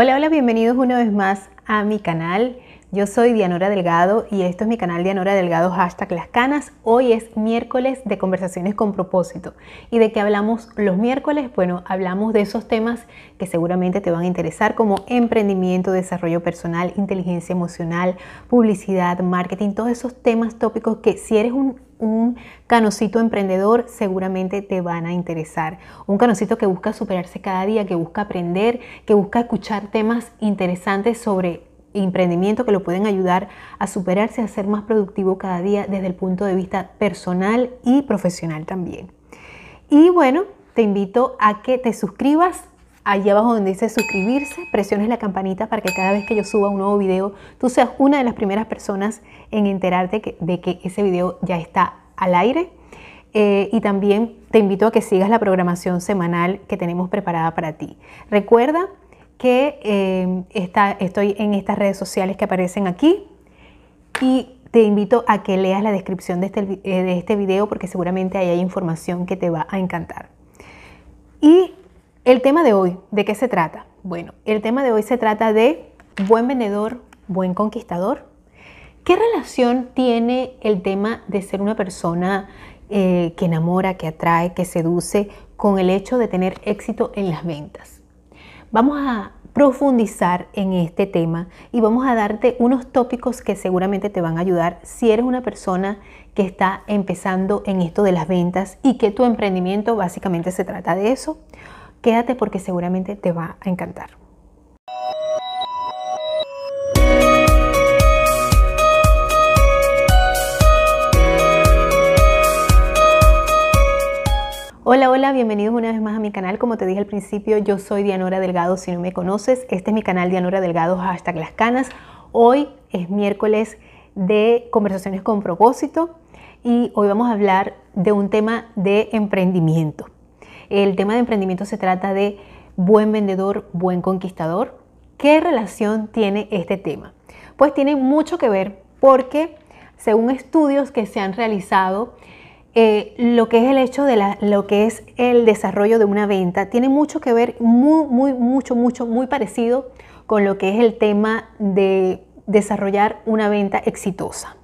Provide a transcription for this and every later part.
Hola, hola, bienvenidos una vez más a mi canal. Yo soy Dianora Delgado y esto es mi canal Dianora Delgado hashtag Las Canas. Hoy es miércoles de conversaciones con propósito. ¿Y de qué hablamos los miércoles? Bueno, hablamos de esos temas que seguramente te van a interesar como emprendimiento, desarrollo personal, inteligencia emocional, publicidad, marketing, todos esos temas tópicos que si eres un un canocito emprendedor seguramente te van a interesar. Un canocito que busca superarse cada día, que busca aprender, que busca escuchar temas interesantes sobre emprendimiento que lo pueden ayudar a superarse, a ser más productivo cada día desde el punto de vista personal y profesional también. Y bueno, te invito a que te suscribas allí abajo donde dice suscribirse, presiones la campanita para que cada vez que yo suba un nuevo video, tú seas una de las primeras personas en enterarte de que ese video ya está al aire. Eh, y también te invito a que sigas la programación semanal que tenemos preparada para ti. Recuerda que eh, estoy en estas redes sociales que aparecen aquí y te invito a que leas la descripción de este, eh, de este video porque seguramente ahí hay información que te va a encantar. Y el tema de hoy, ¿de qué se trata? Bueno, el tema de hoy se trata de buen vendedor, buen conquistador. ¿Qué relación tiene el tema de ser una persona eh, que enamora, que atrae, que seduce con el hecho de tener éxito en las ventas? Vamos a profundizar en este tema y vamos a darte unos tópicos que seguramente te van a ayudar si eres una persona que está empezando en esto de las ventas y que tu emprendimiento básicamente se trata de eso. Quédate porque seguramente te va a encantar. Hola, hola, bienvenidos una vez más a mi canal. Como te dije al principio, yo soy Dianora Delgado. Si no me conoces, este es mi canal Dianora Delgado, hashtag las canas. Hoy es miércoles de conversaciones con propósito y hoy vamos a hablar de un tema de emprendimiento. El tema de emprendimiento se trata de buen vendedor, buen conquistador. ¿Qué relación tiene este tema? Pues tiene mucho que ver porque según estudios que se han realizado, eh, lo que es el hecho de lo que es el desarrollo de una venta tiene mucho que ver, muy, muy, mucho, mucho, muy parecido con lo que es el tema de desarrollar una venta exitosa.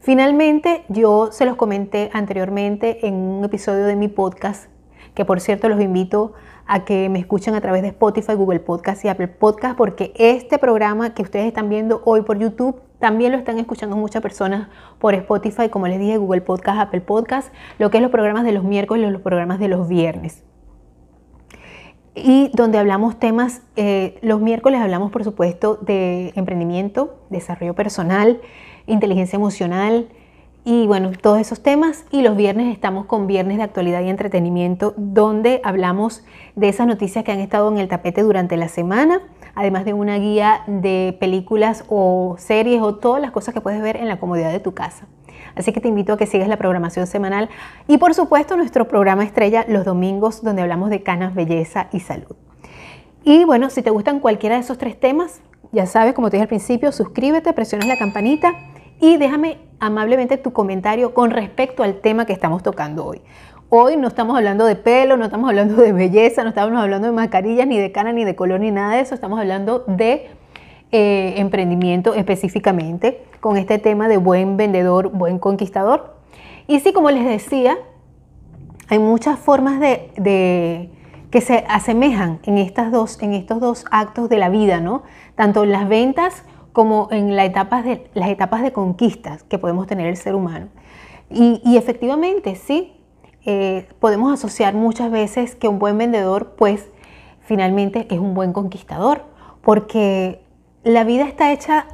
Finalmente, yo se los comenté anteriormente en un episodio de mi podcast, que por cierto los invito a que me escuchen a través de Spotify, Google Podcast y Apple Podcast, porque este programa que ustedes están viendo hoy por YouTube también lo están escuchando muchas personas por Spotify, como les dije, Google Podcast, Apple Podcast, lo que es los programas de los miércoles y los programas de los viernes. Y donde hablamos temas, eh, los miércoles hablamos por supuesto de emprendimiento, desarrollo personal, inteligencia emocional, y bueno, todos esos temas. Y los viernes estamos con Viernes de Actualidad y Entretenimiento, donde hablamos de esas noticias que han estado en el tapete durante la semana, además de una guía de películas o series o todas las cosas que puedes ver en la comodidad de tu casa. Así que te invito a que sigas la programación semanal y por supuesto nuestro programa estrella los domingos, donde hablamos de canas, belleza y salud. Y bueno, si te gustan cualquiera de esos tres temas, ya sabes, como te dije al principio, suscríbete, presionas la campanita y déjame amablemente tu comentario con respecto al tema que estamos tocando hoy. Hoy no estamos hablando de pelo, no estamos hablando de belleza, no estamos hablando de mascarillas, ni de cana, ni de color, ni nada de eso. Estamos hablando de eh, emprendimiento específicamente, con este tema de buen vendedor, buen conquistador. Y sí, como les decía, hay muchas formas de, que se asemejan en, estas dos, en estos dos actos de la vida, ¿no? Tanto en las ventas como en las etapas de, las etapas de conquistas que podemos tener el ser humano. Y, efectivamente, sí, eh, podemos asociar muchas veces que un buen vendedor, pues, finalmente es un buen conquistador, porque la vida está hecha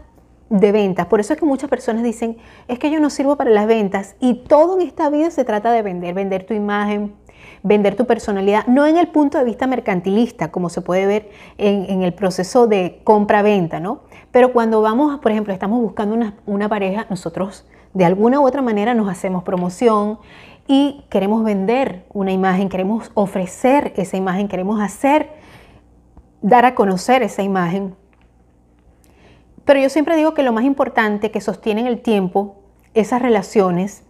de ventas. Por eso es que muchas personas dicen, es que yo no sirvo para las ventas. Y todo en esta vida se trata de vender, vender tu imagen, vender tu personalidad, no en el punto de vista mercantilista, como se puede ver en, el proceso de compra-venta, ¿no? Pero cuando vamos, por ejemplo, estamos buscando una, pareja, nosotros de alguna u otra manera nos hacemos promoción y queremos vender una imagen, queremos ofrecer esa imagen, queremos hacer, dar a conocer esa imagen. Pero yo siempre digo que lo más importante que sostiene el tiempo esas relaciones,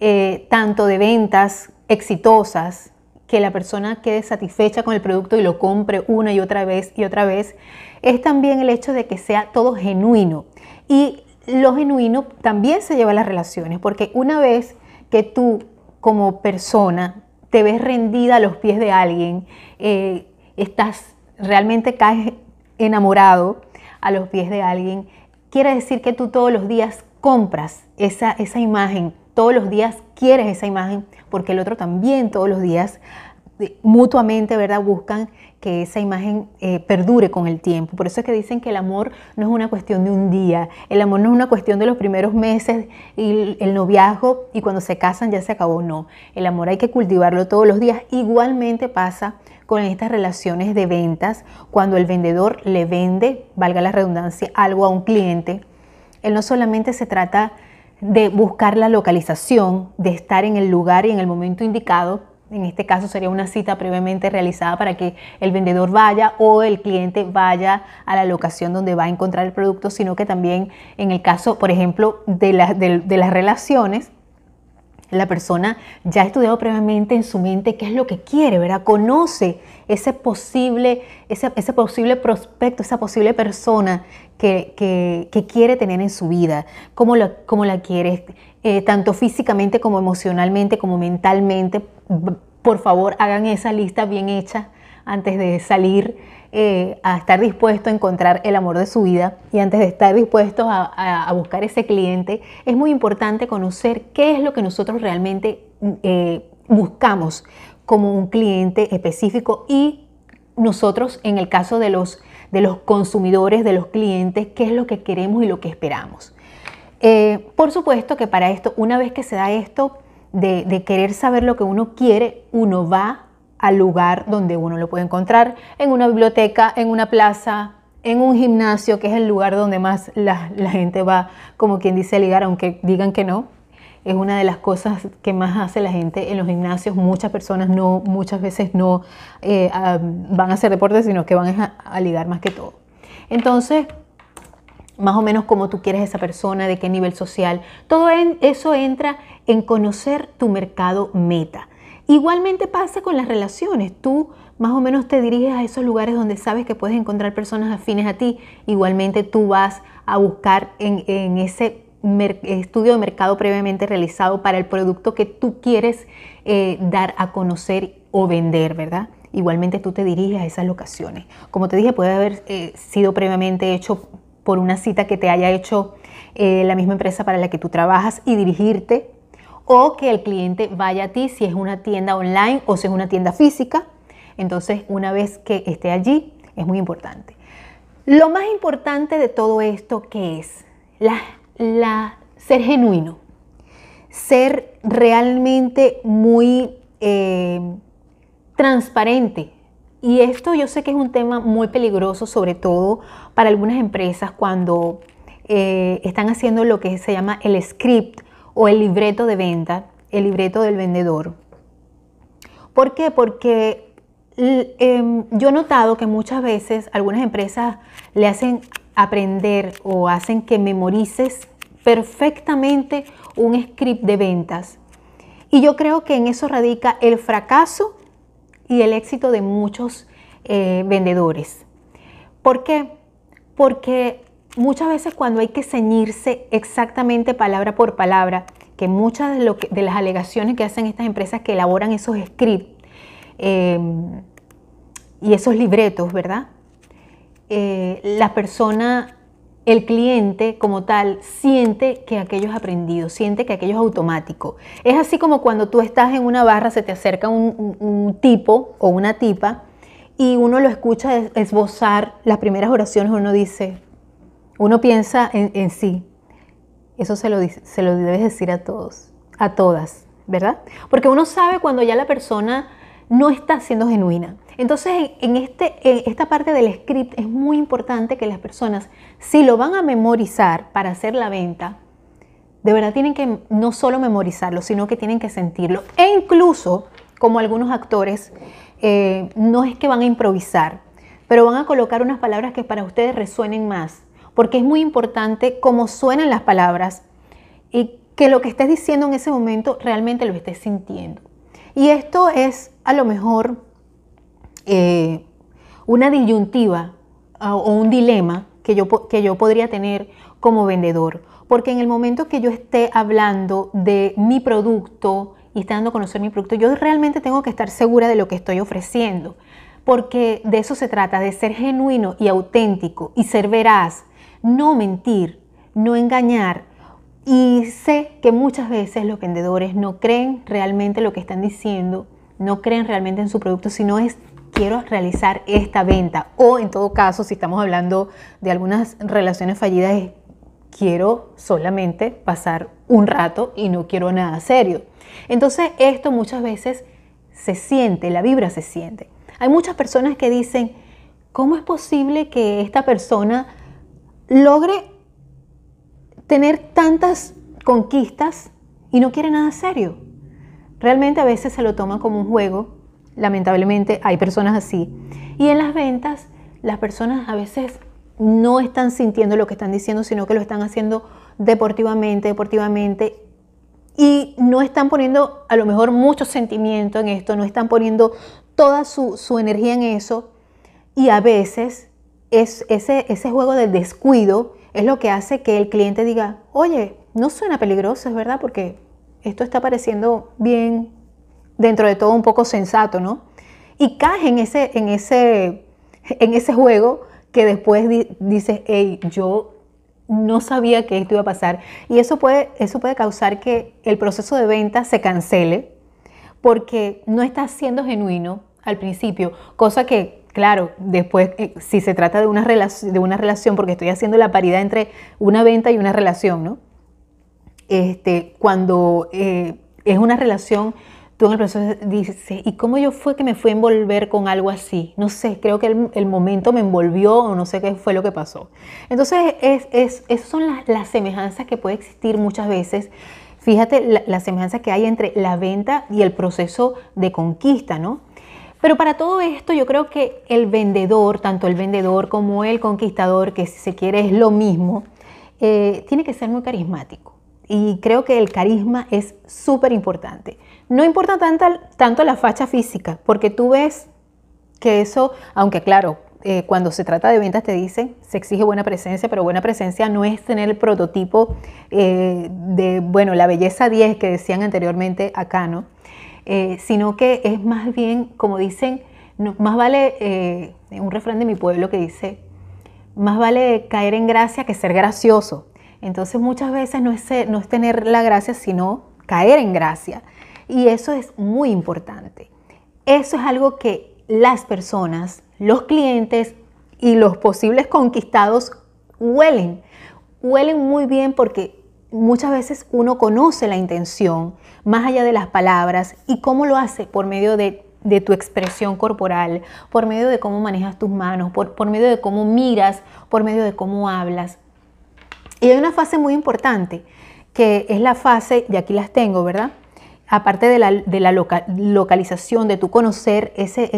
eh, tanto de ventas exitosas, que la persona quede satisfecha con el producto y lo compre una y otra vez y otra vez, es también el hecho de que sea todo genuino. Y lo genuino también se lleva a las relaciones, porque una vez que tú como persona te ves rendida a los pies de alguien, eh, estás realmente caes enamorado a los pies de alguien, quiere decir que tú todos los días compras esa, esa imagen, todos los días quieres esa imagen, porque el otro también todos los días eh, mutuamente, ¿verdad? Buscan que esa imagen eh, perdure con el tiempo. Por eso es que dicen que el amor no es una cuestión de un día, el amor no es una cuestión de los primeros meses y el noviazgo y cuando se casan ya se acabó, no. El amor hay que cultivarlo todos los días. Igualmente pasa con estas relaciones de ventas, cuando el vendedor le vende, valga la redundancia, algo a un cliente, él no solamente se trata de buscar la localización, de estar en el lugar y en el momento indicado, en este caso sería una cita previamente realizada para que el vendedor vaya o el cliente vaya a la locación donde va a encontrar el producto, sino que también en el caso, por ejemplo, de, de, las relaciones, la persona ya ha estudiado previamente en su mente qué es lo que quiere, ¿verdad? Conoce ese posible, ese, posible prospecto, esa posible persona que, que, quiere tener en su vida, cómo, cómo la quiere, eh, tanto físicamente como emocionalmente, como mentalmente. Por favor, hagan esa lista bien hecha antes de salir eh, a estar dispuesto a encontrar el amor de su vida y antes de estar dispuestos a, buscar ese cliente, es muy importante conocer qué es lo que nosotros realmente eh, buscamos como un cliente específico y nosotros en el caso de los, de los consumidores, de los clientes, qué es lo que queremos y lo que esperamos. Eh, por supuesto que para esto, una vez que se da esto de, querer saber lo que uno quiere, uno va al lugar donde uno lo puede encontrar, en una biblioteca, en una plaza, en un gimnasio, que es el lugar donde más la, gente va, como quien dice, ligar, aunque digan que no. Es una de las cosas que más hace la gente en los gimnasios. Muchas personas no, muchas veces no eh, van a hacer deporte, sino que van a, a ligar más que todo. Entonces, más o menos cómo tú quieres esa persona, de qué nivel social. Todo eso entra en conocer tu mercado meta. Igualmente pasa con las relaciones. Tú más o menos te diriges a esos lugares donde sabes que puedes encontrar personas afines a ti. Igualmente tú vas a buscar en, ese estudio de mercado previamente realizado para el producto que tú quieres eh, dar a conocer o vender, ¿verdad? Igualmente tú te diriges a esas locaciones. Como te dije, puede haber eh, sido previamente hecho por una cita que te haya hecho eh, la misma empresa para la que tú trabajas y dirigirte, o que el cliente vaya a ti si es una tienda online o si es una tienda física. Entonces, una vez que esté allí, es muy importante. Lo más importante de todo esto, que es? La, ser genuino, ser realmente muy eh, transparente y esto yo sé que es un tema muy peligroso, sobre todo para algunas empresas cuando eh, están haciendo lo que se llama el script o el libreto de venta, el libreto del vendedor. ¿Por qué? Porque em, yo he notado que muchas veces algunas empresas le hacen aprender o hacen que memorices perfectamente un script de ventas. Y yo creo que en eso radica el fracaso y el éxito de muchos eh, vendedores. ¿Por qué? Porque muchas veces cuando hay que ceñirse exactamente palabra por palabra, que muchas de, las alegaciones que hacen estas empresas que elaboran esos scripts eh, y esos libretos, ¿verdad? Eh, la persona el cliente como tal siente que aquello es aprendido, siente que aquello es automático. Es así como cuando tú estás en una barra, se te acerca un, tipo o una tipa y uno lo escucha esbozar las primeras oraciones, uno dice, uno piensa en, sí. Eso se lo, se lo debes decir a todos, a todas, ¿verdad? Porque uno sabe cuando ya la persona no está siendo genuina. Entonces, en, este, esta parte del script es muy importante que las personas, si lo van a memorizar para hacer la venta, de verdad tienen que no solo memorizarlo, sino que tienen que sentirlo. E incluso, como algunos actores, eh, no es que van a improvisar, pero van a colocar unas palabras que para ustedes resuenen más, porque es muy importante cómo suenan las palabras y que lo que estés diciendo en ese momento realmente lo estés sintiendo. Y esto es a lo mejor eh, una disyuntiva o un dilema que yo, que yo podría tener como vendedor. Porque en el momento que yo esté hablando de mi producto y esté dando a conocer mi producto, yo realmente tengo que estar segura de lo que estoy ofreciendo. Porque de eso se trata, de ser genuino y auténtico y ser veraz, no mentir, no engañar. Y sé que muchas veces los vendedores no creen realmente lo que están diciendo, no creen realmente en su producto, sino es quiero realizar esta venta. O en todo caso, si estamos hablando de algunas relaciones fallidas, es quiero solamente pasar un rato y no quiero nada serio. Entonces esto muchas veces se siente, la vibra se siente. Hay muchas personas que dicen, ¿cómo es posible que esta persona logre tener tantas conquistas y no quiere nada serio? Realmente a veces se lo toman como un juego, lamentablemente hay personas así. Y en las ventas, las personas a veces no están sintiendo lo que están diciendo, sino que lo están haciendo deportivamente, deportivamente, y no están poniendo a lo mejor mucho sentimiento en esto, no están poniendo toda su, energía en eso, y a veces es ese, ese juego del descuido es lo que hace que el cliente diga, oye, no suena peligroso, es verdad, porque esto está pareciendo bien, dentro de todo un poco sensato, ¿no? Y cae en ese, en ese, en ese juego que después dices, hey, yo no sabía que esto iba a pasar. Y eso puede, eso puede causar que el proceso de venta se cancele porque no está siendo genuino al principio, cosa que, claro, después, eh, si se trata de una, de una relación, porque estoy haciendo la paridad entre una venta y una relación, ¿no? Este, cuando eh, es una relación tú en el proceso dices, ¿y cómo yo fue que me fui a envolver con algo así? No sé, creo que el, momento me envolvió o no sé qué fue lo que pasó. Entonces, es, es, esas son las, semejanzas que puede existir muchas veces. Fíjate la, semejanza que hay entre la venta y el proceso de conquista, ¿no? Pero para todo esto yo creo que el vendedor, tanto el vendedor como el conquistador, que si se quiere es lo mismo, eh, tiene que ser muy carismático. Y creo que el carisma es súper importante. No importa tanto, tanto la facha física, porque tú ves que eso, aunque claro, eh, cuando se trata de ventas te dicen, se exige buena presencia, pero buena presencia no es tener el prototipo eh, de, bueno, la belleza 10 que decían anteriormente acá, ¿no? Eh, sino que es más bien, como dicen, más vale, un refrán de mi pueblo que dice, más vale caer en gracia que ser gracioso. Entonces muchas veces no es, no es tener la gracia, sino caer en gracia. Y eso es muy importante. Eso es algo que las personas, los clientes y los posibles conquistados huelen. Huelen muy bien porque muchas veces uno conoce la intención más allá de las palabras y cómo lo hace por medio de, tu expresión corporal, por medio de cómo manejas tus manos, por, por medio de cómo miras, por medio de cómo hablas. Y hay una fase muy importante, que es la fase, y aquí las tengo, ¿verdad? aparte de la, localización, de tu conocer ese,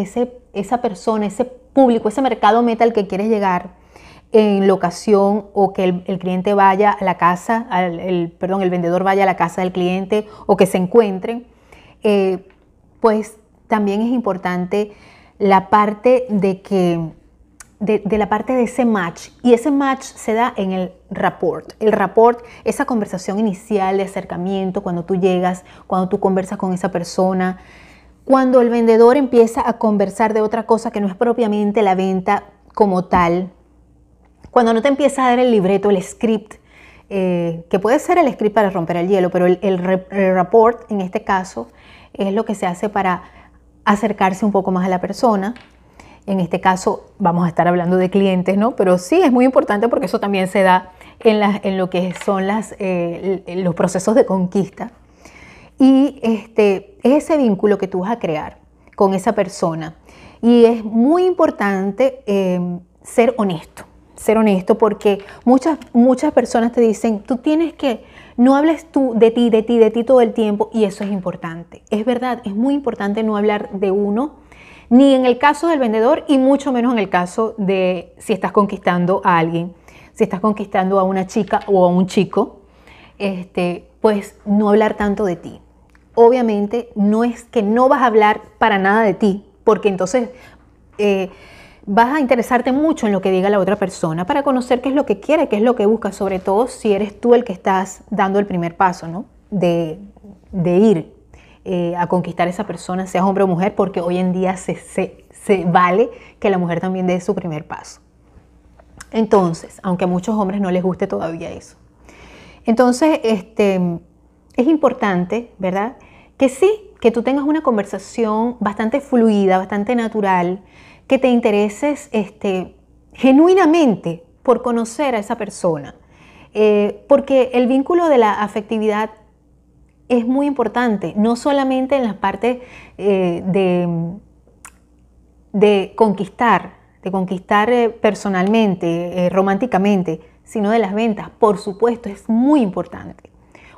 esa persona, ese público, ese mercado meta al que quieres llegar en locación o que el, cliente vaya a la casa, el, perdón, el vendedor vaya a la casa del cliente o que se encuentren, eh, pues también es importante la parte de que de, la parte de ese match. Y ese match se da en el rapport. El rapport, esa conversación inicial de acercamiento, cuando tú llegas, cuando tú conversas con esa persona, cuando el vendedor empieza a conversar de otra cosa que no es propiamente la venta como tal, cuando no te empieza a dar el libreto, el script, eh, que puede ser el script para romper el hielo, pero el, el, el rapport en este caso es lo que se hace para acercarse un poco más a la persona, en este caso vamos a estar hablando de clientes, ¿no? Pero sí es muy importante porque eso también se da en, en lo que son las, eh, los procesos de conquista. Y este, es ese vínculo que tú vas a crear con esa persona. Y es muy importante em, ser honesto, ser honesto porque muchas, muchas personas te dicen, tú tienes que, no hables tú de ti, de ti, de ti todo el tiempo y eso es importante. Es verdad, es muy importante no hablar de uno ni en el caso del vendedor y mucho menos en el caso de si estás conquistando a alguien, si estás conquistando a una chica o a un chico, este, pues no hablar tanto de ti. obviamente no es que no vas a hablar para nada de ti, porque entonces eh, vas a interesarte mucho en lo que diga la otra persona para conocer qué es lo que quiere, qué es lo que busca, sobre todo si eres tú el que estás dando el primer paso, ¿no? De, ir eh, a conquistar a esa persona, seas hombre o mujer, porque hoy en día se, se vale que la mujer también dé su primer paso. Entonces, aunque a muchos hombres no les guste todavía eso. Entonces, este, es importante, ¿verdad? Que sí, que tú tengas una conversación bastante fluida, bastante natural, que te intereses este, genuinamente por conocer a esa persona. Eh, porque el vínculo de la afectividad es muy importante, no solamente en la parte eh, de, conquistar, de conquistar eh, personalmente, románticamente, sino de las ventas, por supuesto, es muy importante.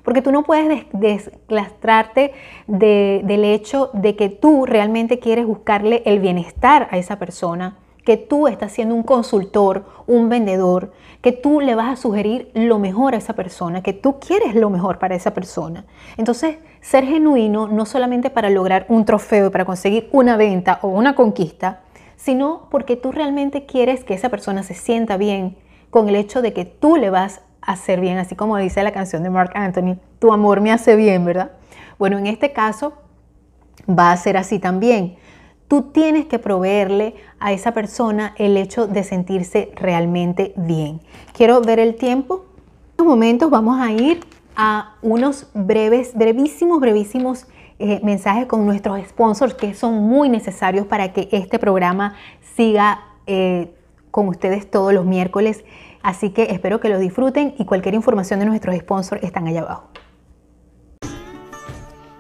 Porque tú no puedes desclastrarte del hecho de que tú realmente quieres buscarle el bienestar a esa persona, que tú estás siendo un consultor, un vendedor, que tú le vas a sugerir lo mejor a esa persona, que tú quieres lo mejor para esa persona. Entonces, ser genuino no solamente para lograr un trofeo y para conseguir una venta o una conquista, sino porque tú realmente quieres que esa persona se sienta bien con el hecho de que tú le vas hacer bien, así como dice la canción de Mark Anthony, tu amor me hace bien, ¿verdad? Bueno, en este caso va a ser así también. Tú tienes que proveerle a esa persona el hecho de sentirse realmente bien. Quiero ver el tiempo. En estos momentos vamos a ir a unos breves, brevísimos, brevísimos eh, mensajes con nuestros sponsors que son muy necesarios para que este programa siga eh, con ustedes todos los miércoles. Así que espero que lo disfruten y cualquier información de nuestros sponsors están allá abajo.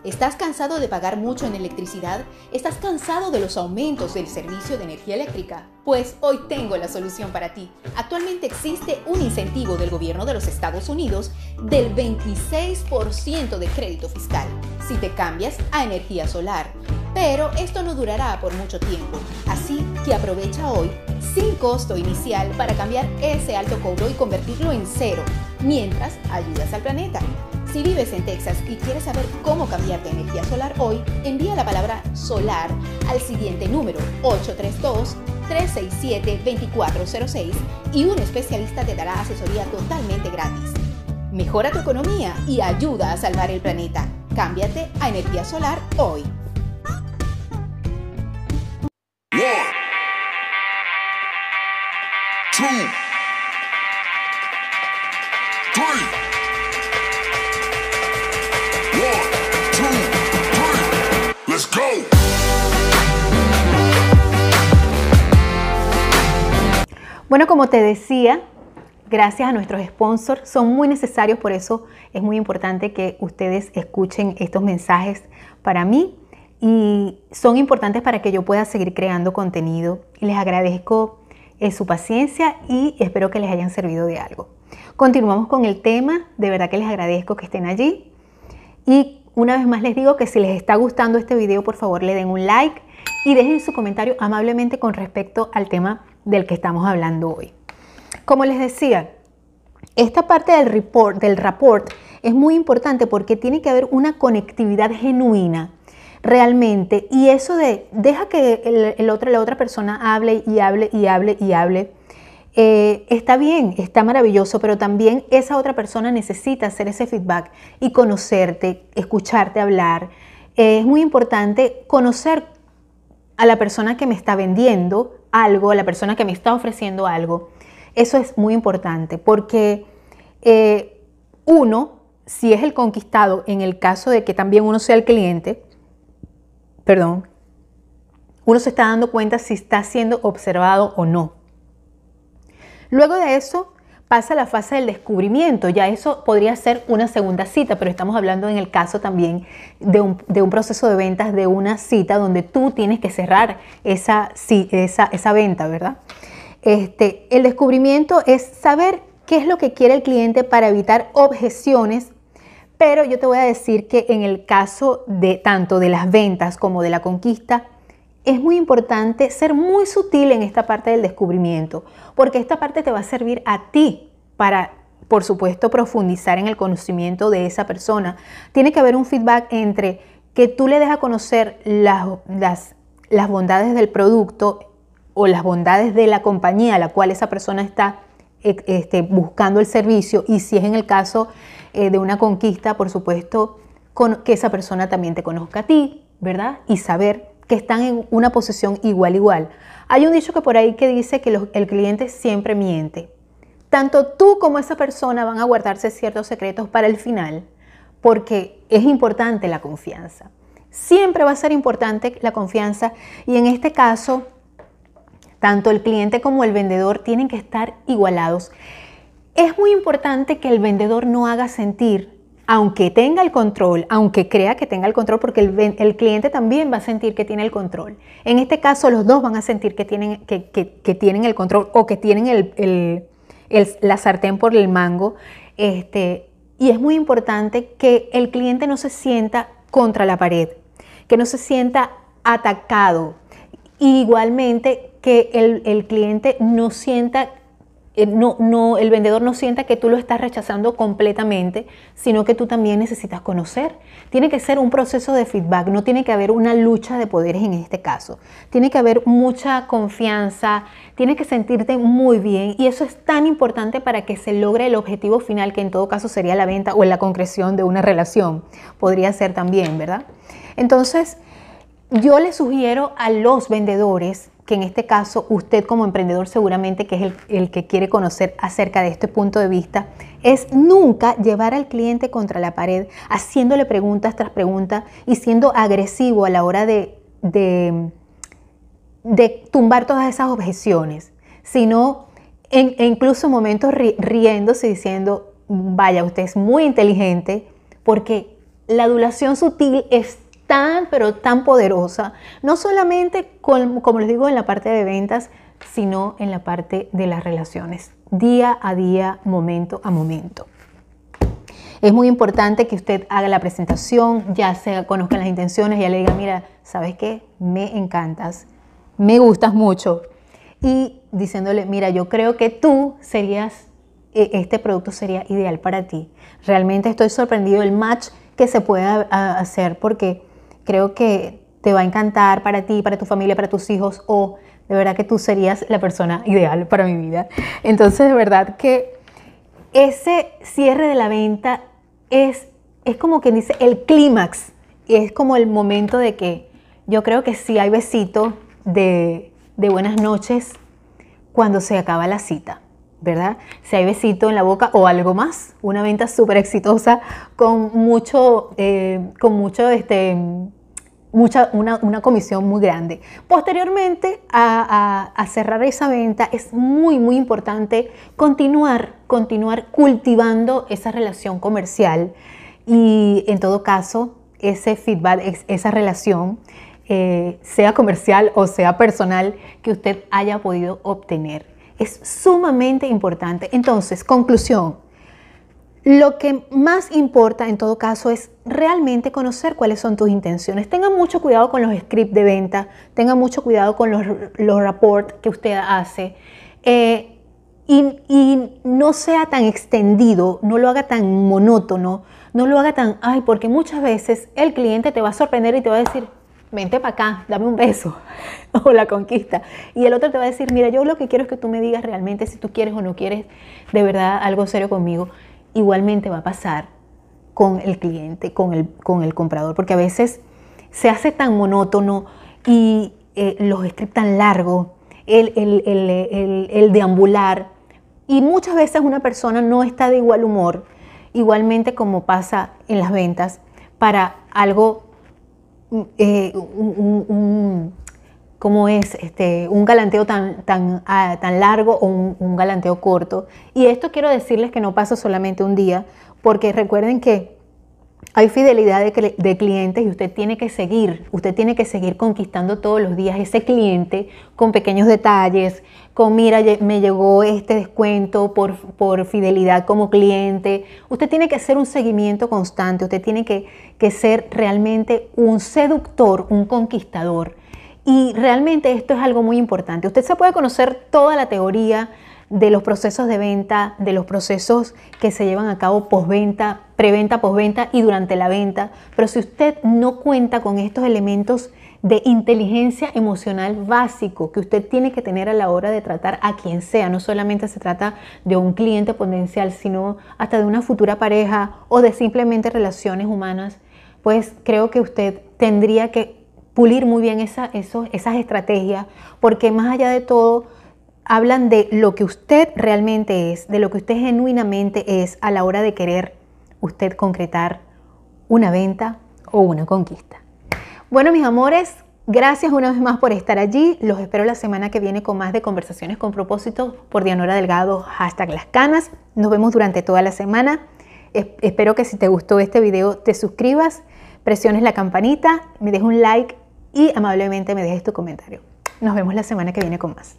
¿Estás cansado de pagar mucho en electricidad? ¿Estás cansado de los aumentos del servicio de energía eléctrica? Pues hoy tengo la solución para ti. Actualmente existe un incentivo del gobierno de los Estados Unidos del 26% de crédito fiscal si te cambias a energía solar. Pero esto no durará por mucho tiempo, así que aprovecha hoy sin costo inicial para cambiar ese alto cobro y convertirlo en cero, mientras ayudas al planeta. Si vives en Texas y quieres saber cómo cambiar de energía solar hoy, envía la palabra solar al siguiente número 832-367-2406 y un especialista te dará asesoría totalmente gratis. Mejora tu economía y ayuda a salvar el planeta. Cámbiate a energía solar hoy. Bueno, como te decía, gracias a nuestros sponsors, son muy necesarios, por eso es muy importante que ustedes escuchen estos mensajes para mí y son importantes para que yo pueda seguir creando contenido. Les agradezco su paciencia y espero que les hayan servido de algo. Continuamos con el tema, de verdad que les agradezco que estén allí y una vez más les digo que si les está gustando este video, por favor le den un like y dejen su comentario amablemente con respecto al tema del que estamos hablando hoy. Como les decía, esta parte del report, del report es muy importante porque tiene que haber una conectividad genuina realmente y eso de deja que el, otro, la otra persona hable y hable y hable y hable. Eh, está bien, está maravilloso, pero también esa otra persona necesita hacer ese feedback y conocerte, escucharte hablar. es muy importante conocer a la persona que me está vendiendo algo, a la persona que me está ofreciendo algo. Eso es muy importante porque eh, uno, si es el conquistado, en el caso de que también uno sea el cliente, perdón, uno se está dando cuenta si está siendo observado o no. Luego de eso, pasa la fase del descubrimiento. Ya eso podría ser una segunda cita, pero estamos hablando en el caso también de un, proceso de ventas, de una cita donde tú tienes que cerrar esa, esa, venta, ¿verdad? Este, el descubrimiento es saber qué es lo que quiere el cliente para evitar objeciones, pero yo te voy a decir que en el caso de tanto de las ventas como de la conquista, es muy importante ser muy sutil en esta parte del descubrimiento, porque esta parte te va a servir a ti para por supuesto, profundizar en el conocimiento de esa persona. Tiene que haber un feedback entre que tú le des a conocer las, las, bondades del producto o las bondades de la compañía a la cual esa persona está e, este, buscando el servicio y si es en el caso eh, de una conquista, por supuesto, que esa persona también te conozca a ti, ¿verdad? Y saber que están en una posición igual igual. Hay un dicho que por ahí que dice que el cliente siempre miente. Tanto tú como esa persona van a guardarse ciertos secretos para el final, porque es importante la confianza. Siempre va a ser importante la confianza y en este caso tanto el cliente como el vendedor tienen que estar igualados. Es muy importante que el vendedor no haga sentir, aunque tenga el control, aunque crea que tenga el control, porque el, cliente también va a sentir que tiene el control. En este caso, los dos van a sentir que tienen, que, tienen el control o que tienen el, la sartén por el mango. Este, y es muy importante que el cliente no se sienta contra la pared, que no se sienta atacado. igualmente que el, cliente no sienta, no, no, el vendedor no sienta que tú lo estás rechazando completamente, sino que tú también necesitas conocer. Tiene que ser un proceso de feedback, no tiene que haber una lucha de poderes en este caso. Tiene que haber mucha confianza, tiene que sentirte muy bien y eso es tan importante para que se logre el objetivo final, que en todo caso sería la venta o la concreción de una relación. Podría ser también, ¿verdad? Entonces, yo le sugiero a los vendedores que en este caso usted como emprendedor seguramente que es el, que quiere conocer acerca de este punto de vista, es nunca llevar al cliente contra la pared, haciéndole preguntas tras preguntas y siendo agresivo a la hora de, de, tumbar todas esas objeciones, sino en, e incluso momentos riéndose diciendo, vaya, usted es muy inteligente, porque la adulación sutil es tan, pero tan poderosa, no solamente, como les digo, en la parte de ventas, sino en la parte de las relaciones, día a día, momento a momento. Es muy importante que usted haga la presentación, ya se conozcan las intenciones, ya le diga, mira, ¿sabes qué? Me encantas, me gustas mucho. Y diciéndole, mira, yo creo que tú serías, e, este producto sería ideal para ti. Realmente estoy sorprendido del match que se puede hacer porque creo que te va a encantar para ti, para tu familia, para tus hijos o de verdad que tú serías la persona ideal para mi vida. Entonces, de verdad que ese cierre de la venta es, es como quien dice el clímax, es como el momento de que yo creo que sí hay besito de, de buenas noches cuando se acaba la cita. ¿verdad? Si hay besito en la boca o algo más, una venta súper exitosa con mucho, eh, con mucho este, mucha, una, comisión muy grande. Posteriormente a, cerrar esa venta es muy, muy importante continuar, continuar cultivando esa relación comercial y en todo caso ese feedback, esa relación, eh, sea comercial o sea personal, que usted haya podido obtener. Es sumamente importante. Entonces, conclusión, lo que más importa en todo caso es realmente conocer cuáles son tus intenciones. Tenga mucho cuidado con los scripts de venta, tenga mucho cuidado con los, los reports que usted hace eh, y, no sea tan extendido, no lo haga tan monótono, no lo haga tan, ay, porque muchas veces el cliente te va a sorprender y te va a decir, vente para acá, dame un beso o la conquista. Y el otro te va a decir, mira, yo lo que quiero es que tú me digas realmente si tú quieres o no quieres de verdad algo serio conmigo igualmente va a pasar con el cliente, con el, con el comprador, porque a veces se hace tan monótono y eh, los scripts tan largos, el, el, deambular, y muchas veces una persona no está de igual humor, igualmente como pasa en las ventas, para algo, eh, un, cómo es este, un galanteo tan, tan, ah, tan largo o un, galanteo corto. Y esto quiero decirles que no pasa solamente un día, porque recuerden que hay fidelidad de, de, clientes y usted tiene que seguir, usted tiene que seguir conquistando todos los días ese cliente con pequeños detalles, con mira, me llegó este descuento por, por fidelidad como cliente. Usted tiene que hacer un seguimiento constante, usted tiene que, que ser realmente un seductor, un conquistador y realmente esto es algo muy importante. Usted se puede conocer toda la teoría de los procesos de venta, de los procesos que se llevan a cabo postventa, preventa, postventa y durante la venta. Pero si usted no cuenta con estos elementos de inteligencia emocional básico que usted tiene que tener a la hora de tratar a quien sea, no solamente se trata de un cliente potencial, sino hasta de una futura pareja o de simplemente relaciones humanas, pues creo que usted tendría que pulir muy bien esa, esas estrategias, porque más allá de todo, hablan de lo que usted realmente es, de lo que usted genuinamente es a la hora de querer usted concretar una venta o una conquista. Bueno, mis amores, gracias una vez más por estar allí. Los espero la semana que viene con más de conversaciones con propósito por Dianora Delgado, hashtag las canas. Nos vemos durante toda la semana. Espero que si te gustó este video te suscribas, presiones la campanita, me dejes un like y amablemente me dejes tu comentario. Nos vemos la semana que viene con más.